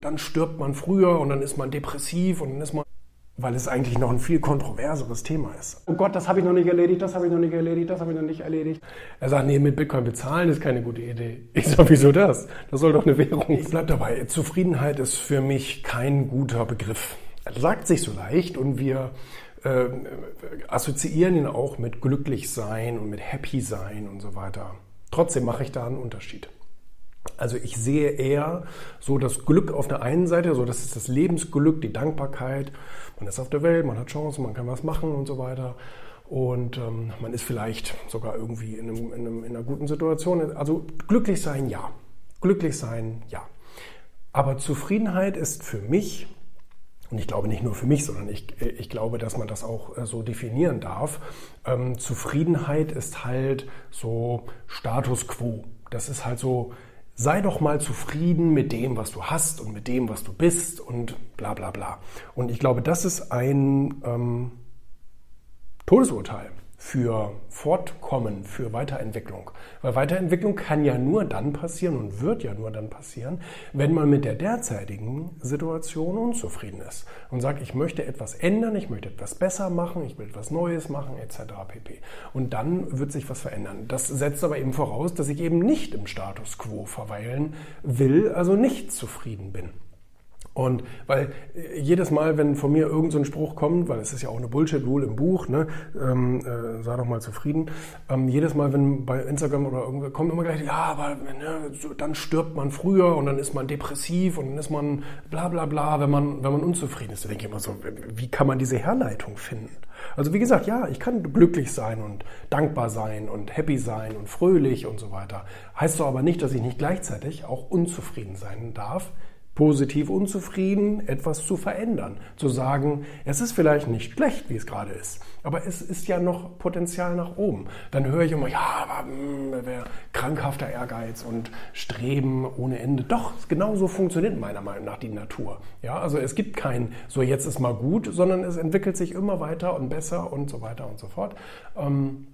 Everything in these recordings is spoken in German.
dann stirbt man früher und dann ist man depressiv und dann ist man, weil es eigentlich noch ein viel kontroverseres Thema ist. Oh Gott, das habe ich noch nicht erledigt, das habe ich noch nicht erledigt, das habe ich noch nicht erledigt. Er sagt, nee, mit Bitcoin bezahlen ist keine gute Idee. Ich sage, wieso das? Das soll doch eine Währung sein. Ich bleib dabei. Zufriedenheit ist für mich kein guter Begriff. Er sagt sich so leicht und wir äh, assoziieren ihn auch mit glücklich sein und mit happy sein und so weiter. Trotzdem mache ich da einen Unterschied. Also ich sehe eher so das Glück auf der einen Seite, so das ist das Lebensglück, die Dankbarkeit. Man ist auf der Welt, man hat Chancen, man kann was machen und so weiter. Und ähm, man ist vielleicht sogar irgendwie in, einem, in, einem, in einer guten Situation. Also glücklich sein, ja. Glücklich sein, ja. Aber Zufriedenheit ist für mich, und ich glaube nicht nur für mich, sondern ich, ich glaube, dass man das auch äh, so definieren darf, ähm, Zufriedenheit ist halt so Status quo. Das ist halt so sei doch mal zufrieden mit dem, was du hast und mit dem, was du bist und bla bla bla. Und ich glaube, das ist ein ähm, Todesurteil für Fortkommen, für Weiterentwicklung. Weil Weiterentwicklung kann ja nur dann passieren und wird ja nur dann passieren, wenn man mit der derzeitigen Situation unzufrieden ist und sagt, ich möchte etwas ändern, ich möchte etwas besser machen, ich will etwas Neues machen, etc. pp. Und dann wird sich was verändern. Das setzt aber eben voraus, dass ich eben nicht im Status quo verweilen will, also nicht zufrieden bin. Und weil äh, jedes Mal, wenn von mir irgendein so Spruch kommt, weil es ist ja auch eine Bullshit-Rule im Buch, ne, ähm, äh, sei doch mal zufrieden, ähm, jedes Mal, wenn bei Instagram oder irgendwo kommt immer gleich, ja, aber ne, so, dann stirbt man früher und dann ist man depressiv und dann ist man bla bla bla, wenn man, wenn man unzufrieden ist. Da denke ich immer so, wie kann man diese Herleitung finden? Also wie gesagt, ja, ich kann glücklich sein und dankbar sein und happy sein und fröhlich und so weiter. Heißt doch aber nicht, dass ich nicht gleichzeitig auch unzufrieden sein darf positiv unzufrieden, etwas zu verändern. Zu sagen, es ist vielleicht nicht schlecht, wie es gerade ist, aber es ist ja noch Potenzial nach oben. Dann höre ich immer, ja, aber mh, hm, krankhafter Ehrgeiz und Streben ohne Ende. Doch, genau so funktioniert meiner Meinung nach die Natur. Ja, also es gibt kein, so jetzt ist mal gut, sondern es entwickelt sich immer weiter und besser und so weiter und so fort. Ähm,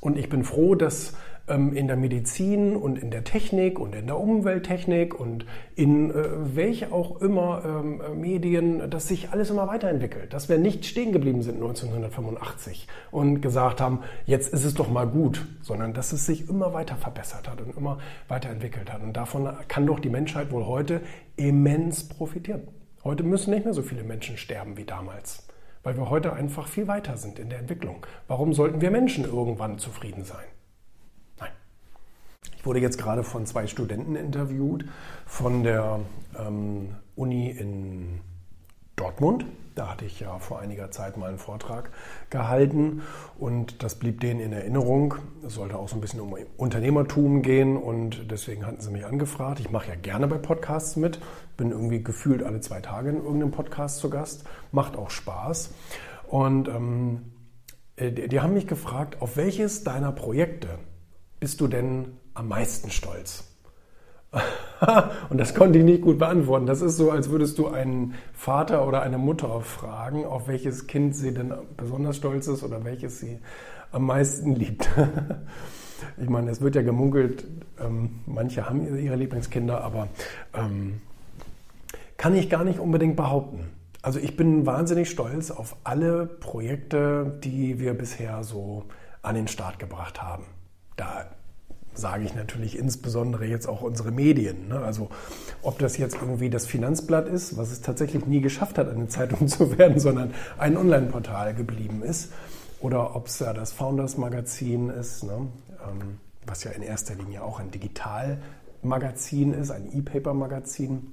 und ich bin froh, dass ähm, in der Medizin und in der Technik und in der Umwelttechnik und in äh, welche auch immer ähm, Medien, dass sich alles immer weiterentwickelt. Dass wir nicht stehen geblieben sind 1985 und gesagt haben, jetzt ist es doch mal gut, sondern dass es sich immer weiter verbessert hat und immer weiterentwickelt hat. Und davon kann doch die Menschheit wohl heute immens profitieren. Heute müssen nicht mehr so viele Menschen sterben wie damals, weil wir heute einfach viel weiter sind in der Entwicklung. Warum sollten wir Menschen irgendwann zufrieden sein? wurde jetzt gerade von zwei Studenten interviewt von der ähm, Uni in Dortmund. Da hatte ich ja vor einiger Zeit mal einen Vortrag gehalten und das blieb denen in Erinnerung. Es sollte auch so ein bisschen um Unternehmertum gehen und deswegen hatten sie mich angefragt. Ich mache ja gerne bei Podcasts mit, bin irgendwie gefühlt alle zwei Tage in irgendeinem Podcast zu Gast, macht auch Spaß. Und ähm, äh, die, die haben mich gefragt, auf welches deiner Projekte bist du denn am meisten stolz? Und das konnte ich nicht gut beantworten. Das ist so, als würdest du einen Vater oder eine Mutter fragen, auf welches Kind sie denn besonders stolz ist oder welches sie am meisten liebt. Ich meine, es wird ja gemunkelt, ähm, manche haben ihre Lieblingskinder, aber ähm, kann ich gar nicht unbedingt behaupten. Also ich bin wahnsinnig stolz auf alle Projekte, die wir bisher so an den Start gebracht haben. Da sage ich natürlich insbesondere jetzt auch unsere Medien. Ne? Also ob das jetzt irgendwie das Finanzblatt ist, was es tatsächlich nie geschafft hat, eine Zeitung zu werden, sondern ein Online-Portal geblieben ist, oder ob es ja das Founders Magazin ist, ne? ähm, was ja in erster Linie auch ein Digitalmagazin ist, ein E-Paper-Magazin.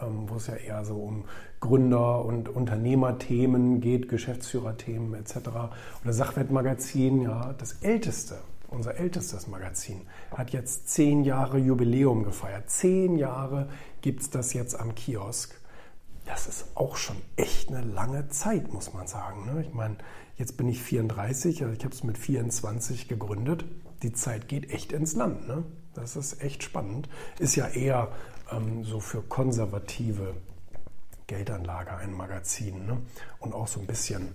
Ähm, wo es ja eher so um Gründer- und Unternehmerthemen geht, Geschäftsführerthemen etc. Oder Sachwertmagazin, ja, das älteste unser ältestes Magazin, hat jetzt zehn Jahre Jubiläum gefeiert. Zehn Jahre gibt es das jetzt am Kiosk. Das ist auch schon echt eine lange Zeit, muss man sagen. Ne? Ich meine, jetzt bin ich 34, also ich habe es mit 24 gegründet. Die Zeit geht echt ins Land. Ne? Das ist echt spannend. Ist ja eher ähm, so für konservative Geldanlage ein Magazin ne? und auch so ein bisschen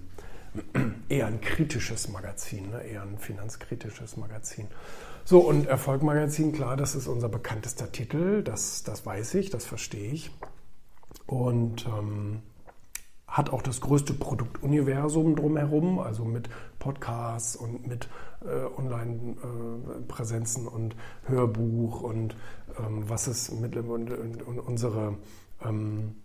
eher ein kritisches Magazin, ne? eher ein finanzkritisches Magazin. So, und Erfolgmagazin, klar, das ist unser bekanntester Titel, das, das weiß ich, das verstehe ich. und ähm, hat auch das größte Produktuniversum drumherum, also mit Podcasts und mit äh, Online-Präsenzen äh, und Hörbuch und ähm, was es mit und, und, und unsere ähm,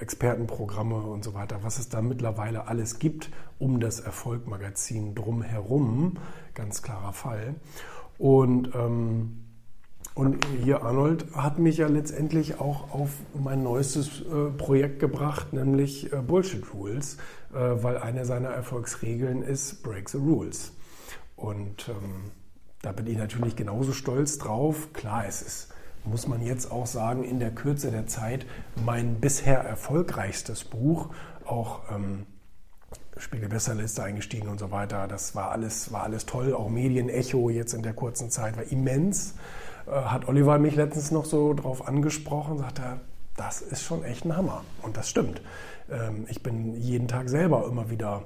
Expertenprogramme und so weiter, was es da mittlerweile alles gibt um das Erfolgmagazin drumherum, ganz klarer Fall. Und ähm, und hier Arnold hat mich ja letztendlich auch auf mein neuestes äh, Projekt gebracht, nämlich äh, Bullshit Rules, äh, weil eine seiner Erfolgsregeln ist Break the Rules. Und ähm, da bin ich natürlich genauso stolz drauf. Klar, es ist, muss man jetzt auch sagen, in der Kürze der Zeit mein bisher erfolgreichstes Buch, auch ähm, Spiegel-Bestsellerliste eingestiegen und so weiter. Das war alles, war alles toll. Auch Medienecho jetzt in der kurzen Zeit war immens. Äh, hat Oliver mich letztens noch so drauf angesprochen, sagt er, das ist schon echt ein Hammer. Und das stimmt. Ähm, ich bin jeden Tag selber immer wieder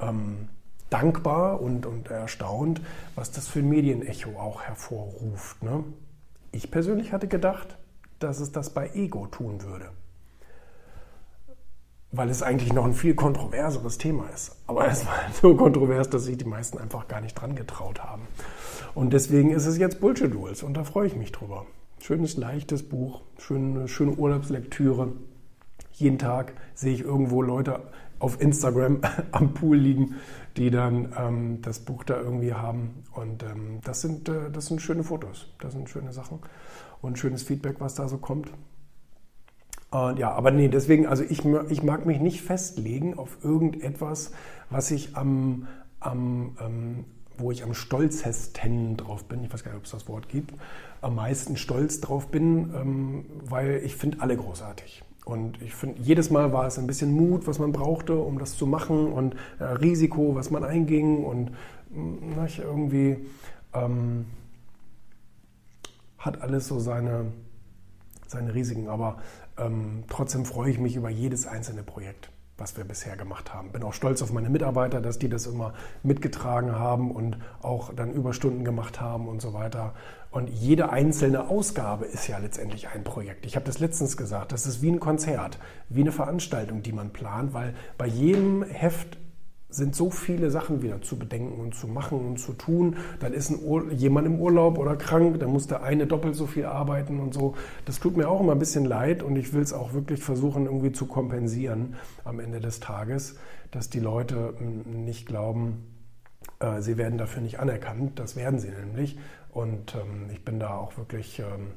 ähm, dankbar und, und erstaunt, was das für ein Medienecho auch hervorruft. Ne? Ich persönlich hatte gedacht, dass es das bei Ego tun würde. Weil es eigentlich noch ein viel kontroverseres Thema ist. Aber es war so kontrovers, dass sich die meisten einfach gar nicht dran getraut haben. Und deswegen ist es jetzt Bullshit Rules und da freue ich mich drüber. Schönes, leichtes Buch, schöne, schöne Urlaubslektüre. Jeden Tag sehe ich irgendwo Leute auf Instagram am Pool liegen, die dann ähm, das Buch da irgendwie haben. Und ähm, das, sind, äh, das sind schöne Fotos, das sind schöne Sachen und schönes Feedback, was da so kommt. Und ja, aber nee, deswegen, also ich, ich mag mich nicht festlegen auf irgendetwas, was ich am, am ähm, wo ich am stolzesten drauf bin, ich weiß gar nicht, ob es das Wort gibt, am meisten stolz drauf bin, ähm, weil ich finde alle großartig. Und ich finde, jedes Mal war es ein bisschen Mut, was man brauchte, um das zu machen und äh, Risiko, was man einging und mm, na, irgendwie ähm, hat alles so seine, seine Risiken. Aber ähm, trotzdem freue ich mich über jedes einzelne Projekt was wir bisher gemacht haben. Bin auch stolz auf meine Mitarbeiter, dass die das immer mitgetragen haben und auch dann Überstunden gemacht haben und so weiter. Und jede einzelne Ausgabe ist ja letztendlich ein Projekt. Ich habe das letztens gesagt, das ist wie ein Konzert, wie eine Veranstaltung, die man plant, weil bei jedem Heft sind so viele Sachen wieder zu bedenken und zu machen und zu tun. Dann ist jemand im Urlaub oder krank, dann muss der eine doppelt so viel arbeiten und so. Das tut mir auch immer ein bisschen leid und ich will es auch wirklich versuchen, irgendwie zu kompensieren am Ende des Tages, dass die Leute nicht glauben, äh, sie werden dafür nicht anerkannt. Das werden sie nämlich. Und ähm, ich bin da auch wirklich, ähm,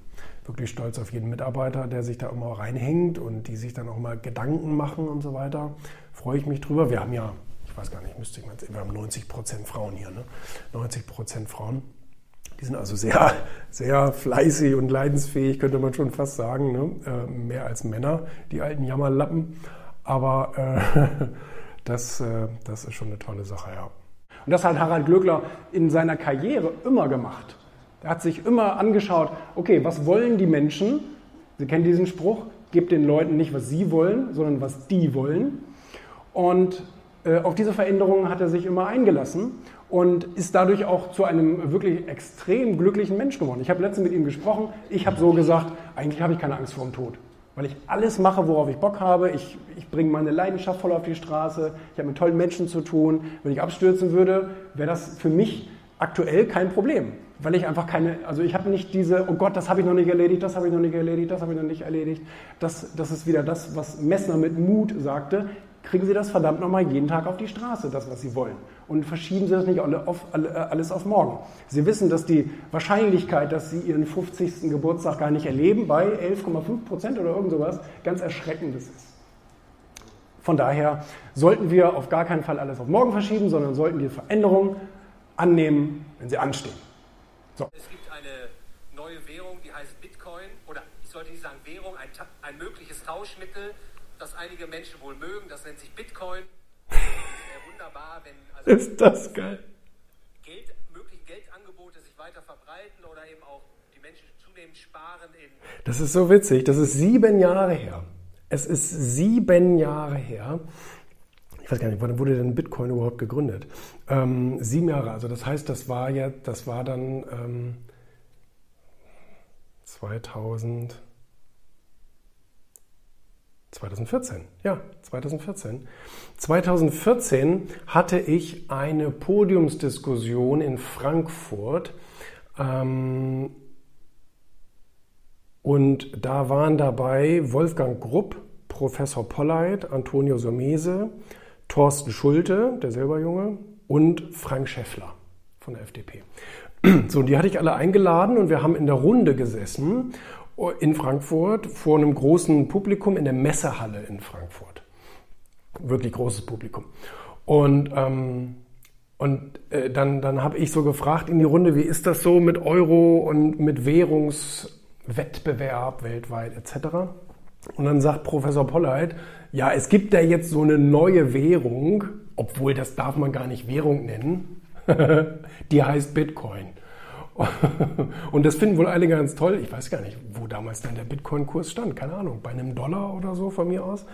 wirklich stolz auf jeden Mitarbeiter, der sich da immer reinhängt und die sich dann auch mal Gedanken machen und so weiter. Freue ich mich drüber. Wir haben ja ich weiß gar nicht, müsste ich mal, wir haben 90 Prozent Frauen hier, ne? 90 Prozent Frauen. Die sind also sehr, sehr fleißig und leidensfähig, könnte man schon fast sagen. Ne? Äh, mehr als Männer, die alten Jammerlappen. Aber äh, das, äh, das ist schon eine tolle Sache, ja. Und das hat Harald Glöckler in seiner Karriere immer gemacht. Er hat sich immer angeschaut, okay, was wollen die Menschen? Sie kennen diesen Spruch, gebt den Leuten nicht, was sie wollen, sondern was die wollen. Und auf diese Veränderungen hat er sich immer eingelassen und ist dadurch auch zu einem wirklich extrem glücklichen Mensch geworden. Ich habe letztens mit ihm gesprochen. Ich habe so gesagt, eigentlich habe ich keine Angst vor dem Tod, weil ich alles mache, worauf ich Bock habe. Ich, ich bringe meine Leidenschaft voll auf die Straße. Ich habe mit tollen Menschen zu tun. Wenn ich abstürzen würde, wäre das für mich aktuell kein Problem, weil ich einfach keine, also ich habe nicht diese, oh Gott, das habe ich noch nicht erledigt, das habe ich noch nicht erledigt, das habe ich noch nicht erledigt. Das, das ist wieder das, was Messner mit Mut sagte kriegen Sie das verdammt nochmal jeden Tag auf die Straße, das, was Sie wollen. Und verschieben Sie das nicht auf, alles auf morgen. Sie wissen, dass die Wahrscheinlichkeit, dass Sie Ihren 50. Geburtstag gar nicht erleben, bei 11,5 Prozent oder irgend sowas, ganz erschreckendes ist. Von daher sollten wir auf gar keinen Fall alles auf morgen verschieben, sondern sollten die Veränderungen annehmen, wenn sie anstehen. So. Es gibt eine neue Währung, die heißt Bitcoin, oder ich sollte nicht sagen Währung, ein, ein mögliches Tauschmittel, das einige Menschen wohl mögen. Das nennt sich Bitcoin. Das wäre wunderbar, wenn also ist das geil. Geld, mögliche Geldangebote sich weiter verbreiten oder eben auch die Menschen zunehmend sparen in. Das ist so witzig. Das ist sieben Jahre her. Es ist sieben Jahre her. Ich weiß gar nicht, wann wurde denn Bitcoin überhaupt gegründet? Ähm, sieben Jahre. Also das heißt, das war ja, das war dann ähm, 2000. 2014, ja, 2014. 2014 hatte ich eine Podiumsdiskussion in Frankfurt ähm, und da waren dabei Wolfgang Grupp, Professor Polleit, Antonio Somese, Thorsten Schulte, der selber Junge, und Frank Schäffler von der FDP. So, die hatte ich alle eingeladen und wir haben in der Runde gesessen in Frankfurt vor einem großen Publikum in der Messehalle in Frankfurt. Wirklich großes Publikum. Und, ähm, und äh, dann, dann habe ich so gefragt in die Runde, wie ist das so mit Euro und mit Währungswettbewerb weltweit etc. Und dann sagt Professor Polleit, ja, es gibt da jetzt so eine neue Währung, obwohl das darf man gar nicht Währung nennen, die heißt Bitcoin. Und das finden wohl alle ganz toll. Ich weiß gar nicht, wo damals dann der Bitcoin-Kurs stand. Keine Ahnung, bei einem Dollar oder so von mir aus.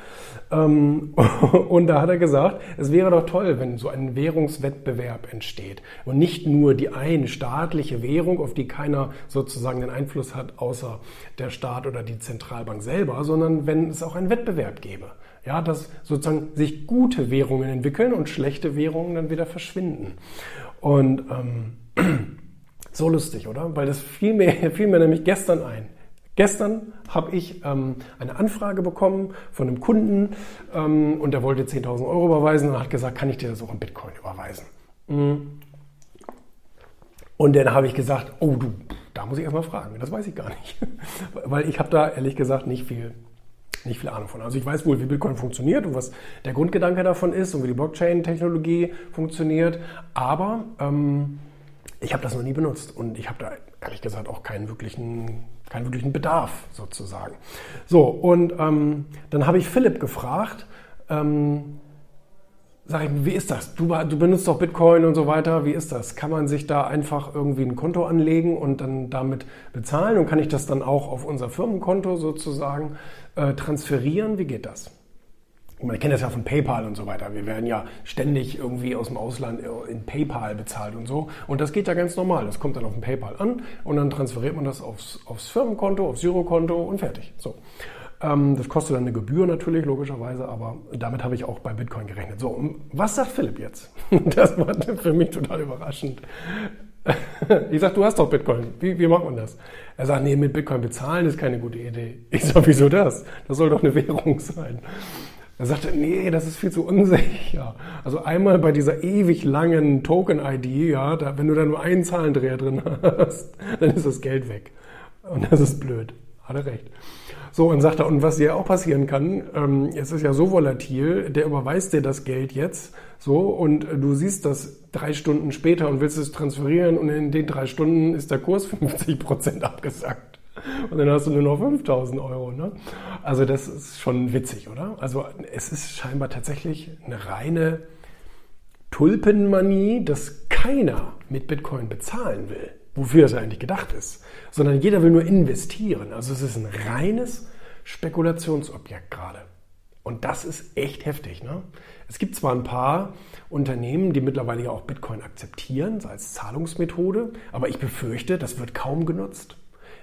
Ähm, und da hat er gesagt, es wäre doch toll, wenn so ein Währungswettbewerb entsteht. Und nicht nur die eine staatliche Währung, auf die keiner sozusagen den Einfluss hat, außer der Staat oder die Zentralbank selber, sondern wenn es auch einen Wettbewerb gäbe. Ja, dass sozusagen sich gute Währungen entwickeln und schlechte Währungen dann wieder verschwinden. Und ähm, so lustig, oder? Weil das fiel mir, fiel mir nämlich gestern ein. Gestern habe ich ähm, eine Anfrage bekommen von einem Kunden ähm, und der wollte 10.000 Euro überweisen und hat gesagt, kann ich dir das auch in Bitcoin überweisen? Mhm. Und dann habe ich gesagt, oh du, da muss ich erstmal fragen, das weiß ich gar nicht. Weil ich habe da ehrlich gesagt nicht viel, nicht viel Ahnung von. Also ich weiß wohl, wie Bitcoin funktioniert und was der Grundgedanke davon ist und wie die Blockchain-Technologie funktioniert, aber ähm, ich habe das noch nie benutzt und ich habe da ehrlich gesagt auch keinen wirklichen, keinen wirklichen Bedarf sozusagen. So, und ähm, dann habe ich Philipp gefragt, ähm, sag ich, wie ist das? Du, du, benutzt doch Bitcoin und so weiter, wie ist das? Kann man sich da einfach irgendwie ein Konto anlegen und dann damit bezahlen und kann ich das dann auch auf unser Firmenkonto sozusagen äh, transferieren? Wie geht das? Man kennt das ja von PayPal und so weiter. Wir werden ja ständig irgendwie aus dem Ausland in PayPal bezahlt und so. Und das geht ja ganz normal. Das kommt dann auf dem PayPal an und dann transferiert man das aufs, aufs Firmenkonto, aufs Girokonto und fertig. So. Ähm, das kostet dann eine Gebühr natürlich, logischerweise, aber damit habe ich auch bei Bitcoin gerechnet. So, was sagt Philipp jetzt? Das war für mich total überraschend. Ich sage, du hast doch Bitcoin. Wie, wie macht man das? Er sagt, nee, mit Bitcoin bezahlen ist keine gute Idee. Ich sage, wieso das? Das soll doch eine Währung sein. Er sagte, nee, das ist viel zu unsicher. Also einmal bei dieser ewig langen Token-ID, ja, da, wenn du da nur einen Zahlendreher drin hast, dann ist das Geld weg. Und das ist blöd. Hat er recht. So, und sagt er, und was dir auch passieren kann, ähm, es ist ja so volatil, der überweist dir das Geld jetzt, so, und du siehst das drei Stunden später und willst es transferieren und in den drei Stunden ist der Kurs 50 Prozent abgesackt. Und dann hast du nur noch 5000 Euro. Ne? Also das ist schon witzig, oder? Also es ist scheinbar tatsächlich eine reine Tulpenmanie, dass keiner mit Bitcoin bezahlen will, wofür es eigentlich gedacht ist, sondern jeder will nur investieren. Also es ist ein reines Spekulationsobjekt gerade. Und das ist echt heftig. Ne? Es gibt zwar ein paar Unternehmen, die mittlerweile ja auch Bitcoin akzeptieren als Zahlungsmethode, aber ich befürchte, das wird kaum genutzt.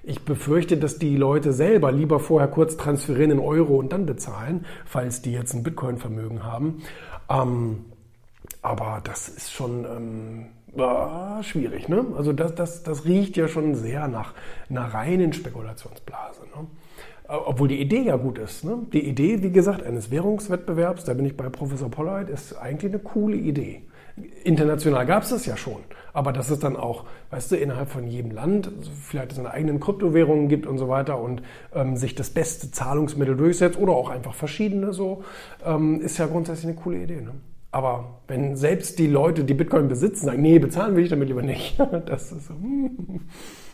Ich befürchte, dass die Leute selber lieber vorher kurz transferieren in Euro und dann bezahlen, falls die jetzt ein Bitcoin-Vermögen haben. Ähm, aber das ist schon ähm, äh, schwierig. Ne? Also das, das, das riecht ja schon sehr nach einer reinen Spekulationsblase. Ne? Äh, obwohl die Idee ja gut ist. Ne? Die Idee, wie gesagt, eines Währungswettbewerbs, da bin ich bei Professor Pollard, ist eigentlich eine coole Idee. International gab es das ja schon. Aber dass es dann auch, weißt du, innerhalb von jedem Land vielleicht seine eigenen Kryptowährungen gibt und so weiter und ähm, sich das beste Zahlungsmittel durchsetzt oder auch einfach verschiedene so, ähm, ist ja grundsätzlich eine coole Idee. Ne? Aber wenn selbst die Leute, die Bitcoin besitzen, sagen, nee, bezahlen will ich damit lieber nicht, das ist so. Hm.